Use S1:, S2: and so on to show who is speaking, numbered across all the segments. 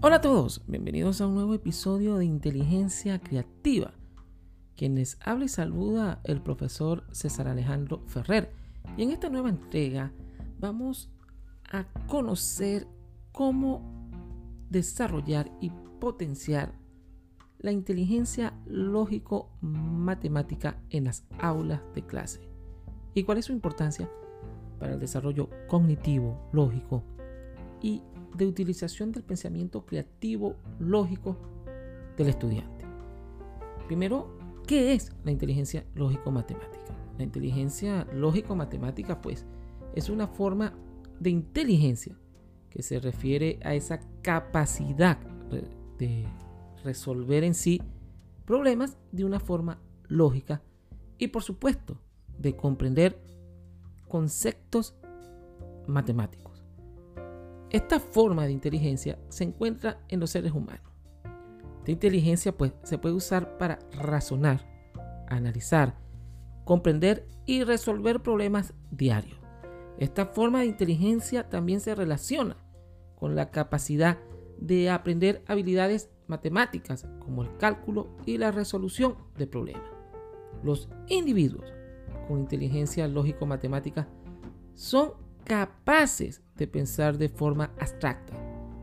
S1: Hola a todos, bienvenidos a un nuevo episodio de Inteligencia Creativa. Quien les habla y saluda el profesor César Alejandro Ferrer. Y en esta nueva entrega vamos a conocer cómo desarrollar y potenciar la inteligencia lógico-matemática en las aulas de clase. ¿Y cuál es su importancia para el desarrollo cognitivo, lógico y de utilización del pensamiento creativo lógico del estudiante. Primero, ¿qué es la inteligencia lógico-matemática? La inteligencia lógico-matemática, pues, es una forma de inteligencia que se refiere a esa capacidad de resolver en sí problemas de una forma lógica y, por supuesto, de comprender conceptos matemáticos. Esta forma de inteligencia se encuentra en los seres humanos. Esta inteligencia pues, se puede usar para razonar, analizar, comprender y resolver problemas diarios. Esta forma de inteligencia también se relaciona con la capacidad de aprender habilidades matemáticas como el cálculo y la resolución de problemas. Los individuos con inteligencia lógico-matemática son capaces de pensar de forma abstracta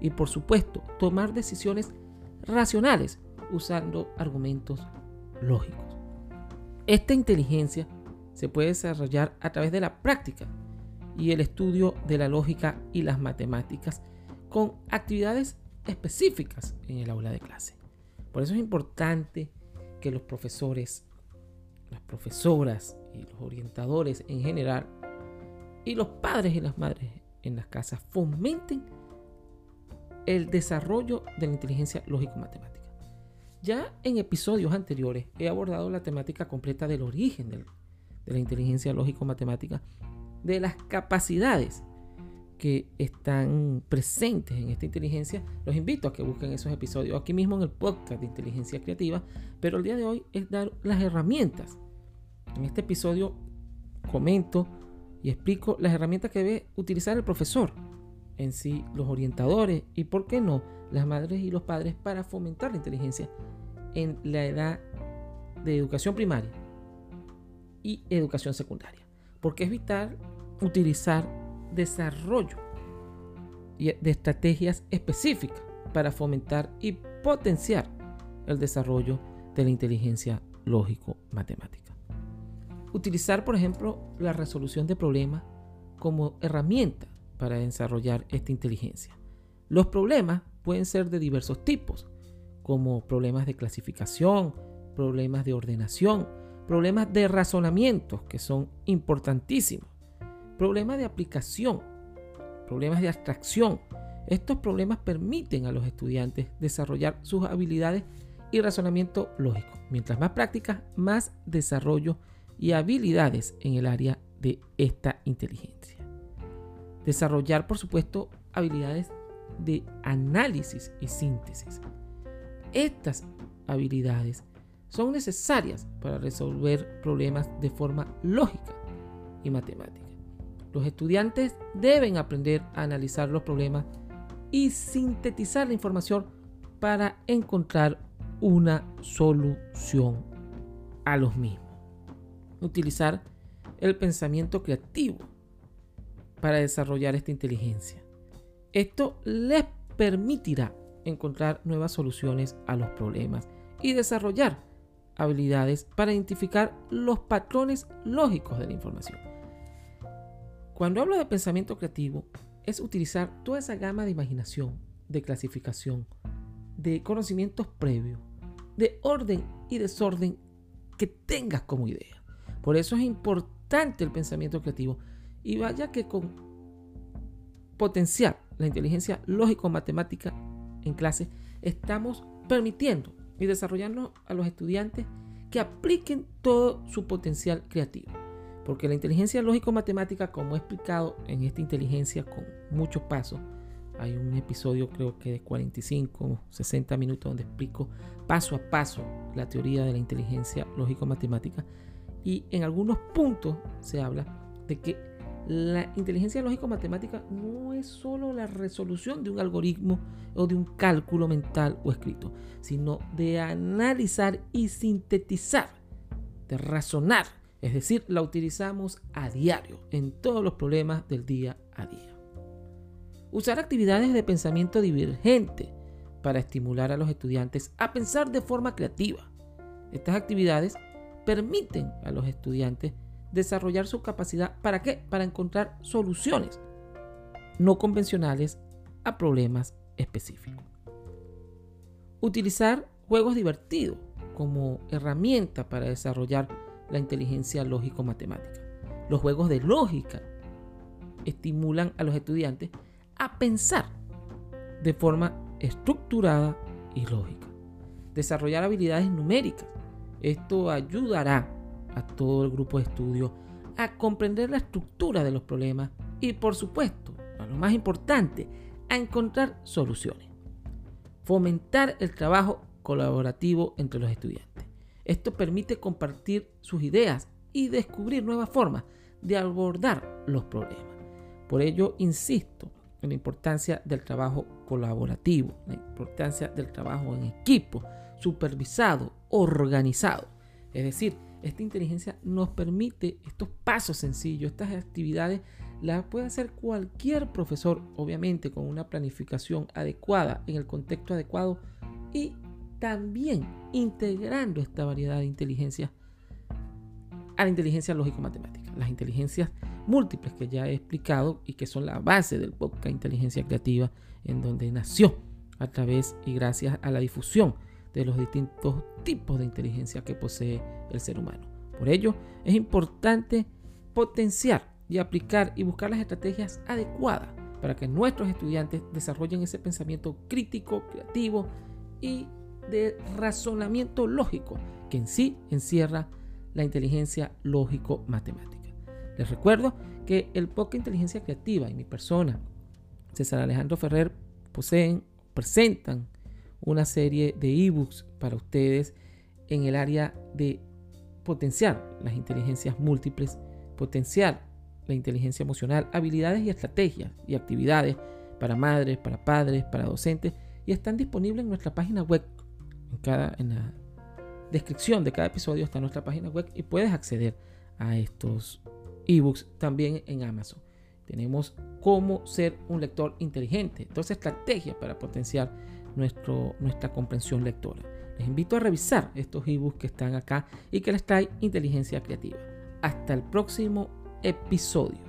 S1: y por supuesto tomar decisiones racionales usando argumentos lógicos. Esta inteligencia se puede desarrollar a través de la práctica y el estudio de la lógica y las matemáticas con actividades específicas en el aula de clase. Por eso es importante que los profesores, las profesoras y los orientadores en general y los padres y las madres en las casas fomenten el desarrollo de la inteligencia lógico-matemática. Ya en episodios anteriores he abordado la temática completa del origen de la inteligencia lógico-matemática, de las capacidades que están presentes en esta inteligencia. Los invito a que busquen esos episodios aquí mismo en el podcast de inteligencia creativa, pero el día de hoy es dar las herramientas. En este episodio comento y explico las herramientas que debe utilizar el profesor en sí, los orientadores y, por qué no, las madres y los padres para fomentar la inteligencia en la edad de educación primaria y educación secundaria. Porque es vital utilizar desarrollo de estrategias específicas para fomentar y potenciar el desarrollo de la inteligencia lógico-matemática. Utilizar, por ejemplo, la resolución de problemas como herramienta para desarrollar esta inteligencia. Los problemas pueden ser de diversos tipos, como problemas de clasificación, problemas de ordenación, problemas de razonamiento, que son importantísimos, problemas de aplicación, problemas de abstracción. Estos problemas permiten a los estudiantes desarrollar sus habilidades y razonamiento lógico. Mientras más prácticas, más desarrollo y habilidades en el área de esta inteligencia. Desarrollar, por supuesto, habilidades de análisis y síntesis. Estas habilidades son necesarias para resolver problemas de forma lógica y matemática. Los estudiantes deben aprender a analizar los problemas y sintetizar la información para encontrar una solución a los mismos utilizar el pensamiento creativo para desarrollar esta inteligencia. Esto les permitirá encontrar nuevas soluciones a los problemas y desarrollar habilidades para identificar los patrones lógicos de la información. Cuando hablo de pensamiento creativo, es utilizar toda esa gama de imaginación, de clasificación, de conocimientos previos, de orden y desorden que tengas como idea. Por eso es importante el pensamiento creativo. Y vaya que con potenciar la inteligencia lógico-matemática en clase, estamos permitiendo y desarrollando a los estudiantes que apliquen todo su potencial creativo. Porque la inteligencia lógico-matemática, como he explicado en esta inteligencia con muchos pasos, hay un episodio creo que de 45, 60 minutos donde explico paso a paso la teoría de la inteligencia lógico-matemática y en algunos puntos se habla de que La inteligencia lógico-matemática no es solo la resolución de un algoritmo o de un cálculo mental o escrito, sino de analizar y sintetizar, de razonar. Es decir, la utilizamos a diario en todos los problemas del día a día. Usar actividades de pensamiento divergente para estimular a los estudiantes a pensar de forma creativa. Estas actividades permiten a los estudiantes desarrollar su capacidad. ¿Para qué? Para encontrar soluciones no convencionales a problemas específicos. Utilizar juegos divertidos como herramienta para desarrollar la inteligencia lógico-matemática. Los juegos de lógica estimulan a los estudiantes a pensar de forma estructurada y lógica. Desarrollar habilidades numéricas. Esto ayudará a todo el grupo de estudio a comprender la estructura de los problemas y por supuesto, a lo más importante, a encontrar soluciones. Fomentar el trabajo colaborativo entre los estudiantes. Esto permite compartir sus ideas y descubrir nuevas formas de abordar los problemas. Por ello, insisto en la importancia del trabajo colaborativo, la importancia del trabajo en equipo, supervisado, organizado. Es decir, esta inteligencia nos permite estos pasos sencillos, estas actividades las puede hacer cualquier profesor, obviamente con una planificación adecuada, en el contexto adecuado y también integrando esta variedad de inteligencia a la inteligencia lógico-matemática, las inteligencias múltiples que ya he explicado y que son la base del podcast Inteligencia Creativa, en donde nació a través y gracias a la difusión de los distintos tipos de inteligencia que posee el ser humano. Por ello, es importante potenciar y aplicar y buscar las estrategias adecuadas para que nuestros estudiantes desarrollen ese pensamiento crítico, creativo y de razonamiento lógico que en sí encierra la inteligencia lógico-matemática. Les recuerdo que el Poca Inteligencia Creativa y mi persona, César Alejandro Ferrer, poseen, presentan una serie de ebooks para ustedes en el área de potenciar las inteligencias múltiples, potenciar la inteligencia emocional, habilidades y estrategias y actividades para madres, para padres, para docentes y están disponibles en nuestra página web. En, cada, en la descripción de cada episodio está nuestra página web y puedes acceder a estos ebooks también en Amazon. Tenemos cómo ser un lector inteligente, dos estrategias para potenciar nuestra comprensión lectora. Les invito a revisar estos ebooks que están acá y que les trae inteligencia creativa. Hasta el próximo episodio.